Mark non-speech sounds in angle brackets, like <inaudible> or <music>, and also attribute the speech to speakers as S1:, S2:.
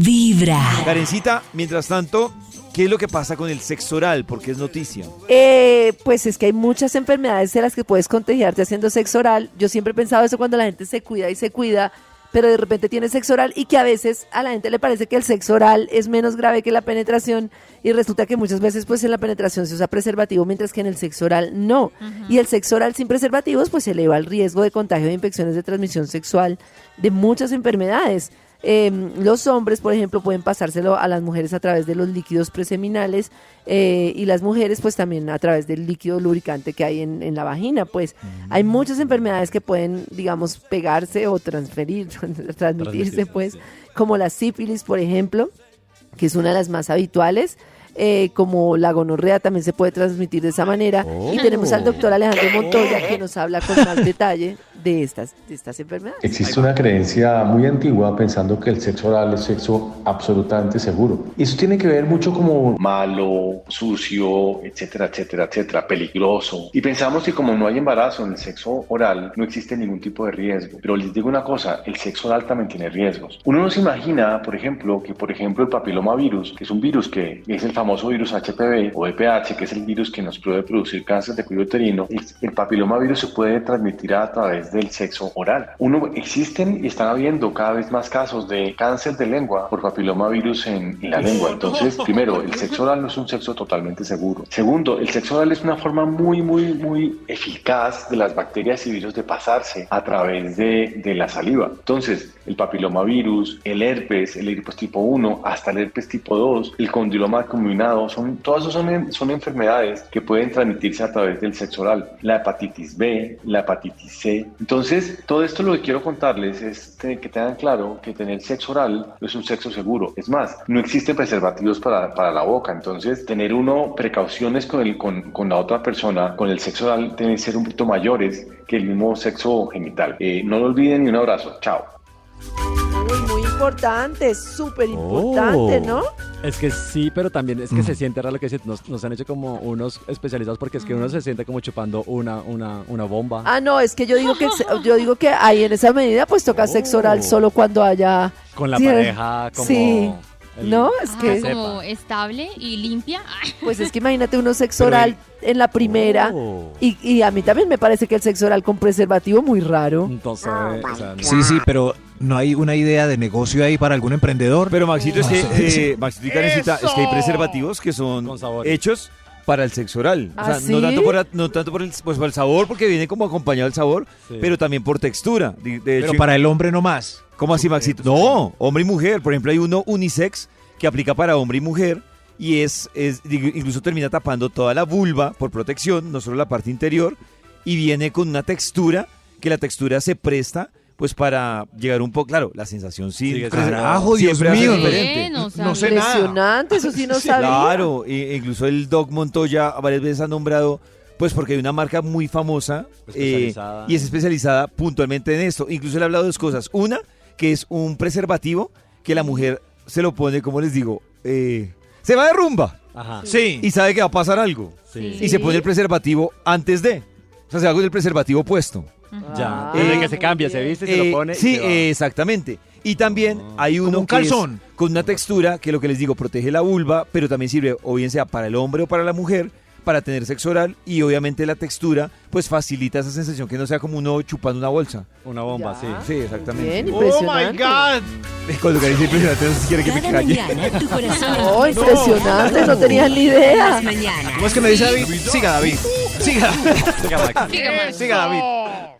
S1: Vibra.
S2: Karencita, mientras tanto, ¿qué es lo que pasa con el sexo oral? Porque es noticia.
S3: Eh, pues es que hay muchas enfermedades de las que puedes contagiarte haciendo sexo oral. Yo siempre he pensado eso cuando la gente se cuida y se cuida, pero de repente tiene sexo oral y que a veces a la gente le parece que el sexo oral es menos grave que la penetración y resulta que muchas veces pues en la penetración se usa preservativo mientras que en el sexo oral no. Y el sexo oral sin preservativos pues eleva el riesgo de contagio de infecciones de transmisión sexual de muchas enfermedades. Eh, los hombres, por ejemplo, pueden pasárselo a las mujeres a través de los líquidos preseminales eh, y las mujeres pues también a través del líquido lubricante que hay en, en la vagina. Pues hay muchas enfermedades que pueden, digamos, pegarse o transferir, <laughs> transmitirse pues, como la sífilis, por ejemplo, que es una de las más habituales. eh, como la gonorrea también se puede transmitir de esa manera. Y tenemos al doctor Alejandro Montoya que nos habla con más <laughs> detalle de estas, de estas enfermedades.
S4: Existe una creencia muy antigua pensando que el sexo oral es sexo absolutamente seguro. Eso tiene que ver mucho como malo, sucio, etcétera, etcétera, etcétera, peligroso. Y pensamos que como no hay embarazo en el sexo oral, no existe ningún tipo de riesgo. Pero les digo una cosa, el sexo oral también tiene riesgos. Uno no se imagina, por ejemplo, que por ejemplo el papilomavirus, que es un virus que es el famoso virus HPV o EPH, que es el virus que nos puede producir cáncer de cuello uterino, el, papilomavirus se puede transmitir a través del sexo oral. Uno, existen y están habiendo cada vez más casos de cáncer de lengua por papilomavirus en, en la lengua. Entonces, <laughs> primero, el sexo oral no es un sexo totalmente seguro. Segundo, el sexo oral es una forma muy, muy, muy eficaz de las bacterias y virus de pasarse a través de, de la saliva. Entonces, el papilomavirus, el herpes, el herpes tipo 1, hasta el herpes tipo 2, el condiloma combinado, son, todas esas son, son enfermedades que pueden transmitirse a través del sexo oral. La hepatitis B, la hepatitis C. Entonces, todo esto lo que quiero contarles es que que tengan claro que tener sexo oral no es un sexo seguro. Es más, no existen preservativos para, para la boca. Entonces, tener uno precauciones con, el, con, con la otra persona, con el sexo oral, deben ser un poquito mayores que el mismo sexo genital. Eh, no lo olviden y un abrazo. Chao.
S3: Uy, muy importante, súper importante,
S5: Oh.
S3: ¿no?
S5: Es que sí, pero también es que se siente raro lo que. Nos, nos han hecho como unos especializados porque es que uno se siente como chupando una, una, una bomba.
S3: Ah, no, es que yo digo que yo digo que ahí en esa medida pues toca sexo oral solo cuando haya
S5: Con la
S3: Sí,
S5: pareja, como.
S3: Sí.
S5: el-
S3: No, es
S6: Ah,
S3: que
S6: como estable y limpia.
S3: pues es que <laughs> imagínate uno sexo
S5: Pero
S3: oral en la primera
S5: Oh.
S3: y, y a mí también me parece que el sexo oral con preservativo muy raro.
S5: Entonces, o sea, no-
S7: Sí, sí, pero no hay una idea de negocio ahí para algún emprendedor.
S2: Pero Maxito, es que, eh, Maxito es que hay preservativos que son hechos para el sexo oral. O
S3: ¿Ah,
S2: sea,
S3: sí?
S2: no tanto, por, no tanto por, el, pues, por el sabor, porque viene como acompañado el sabor,
S5: Sí.
S2: pero también por textura. De, de
S7: Pero
S2: hecho,
S7: para el hombre no más.
S2: ¿Cómo así, Maxito? No, hombre y mujer. Por ejemplo, hay uno unisex que aplica para hombre y mujer y es, es incluso termina tapando toda la vulva por protección, no solo la parte interior, y viene con una textura que la textura se presta pues para llegar un poco, claro, la sensación sí.
S7: Carajo, Dios
S2: siempre hace
S7: mío.
S2: diferente.
S6: Bien, o
S7: No
S6: sea,
S7: sé nada.
S3: Impresionante, eso sí no <laughs> sabía.
S2: Claro, e- incluso el Doc Montoya varias veces ha nombrado, pues porque hay una marca muy famosa eh, y es especializada puntualmente en esto. Incluso le he hablado de dos cosas. Una, que es un preservativo que la mujer se lo pone, como les digo, eh, se va de rumba
S5: Ajá.
S7: Sí.
S2: y sabe que va a pasar algo.
S5: Sí.
S2: Y se pone el preservativo antes de. O sea, se va con el preservativo puesto.
S5: Ya.
S3: Ah,
S5: Desde
S2: Eh,
S5: que se cambia, se viste, se
S2: Eh,
S5: lo pone. y
S2: sí,
S5: se va.
S2: eh, exactamente. Y también hay uno
S7: un
S2: que es
S7: calzón.
S2: con una textura que lo que les digo protege la vulva, pero también sirve o bien sea para el hombre o para la mujer para tener sexo oral y obviamente la textura pues facilita esa sensación que no sea como uno chupando una bolsa.
S5: Una bomba,
S3: Ya.
S5: sí.
S2: Sí, exactamente.
S3: Bien,
S7: Oh my
S3: impresionante.
S7: God. <laughs>
S2: Cuando Karen <laughs> impresionante, no sé si quiere que me
S1: Cada
S2: calle.
S1: mañana tu corazón
S3: Oh, impresionante, no tenía ni idea.
S7: ¿Cómo es que me dice David? Siga, David. Siga. <laughs>
S5: Siga, Max.
S6: Siga, Max.
S7: Siga, David.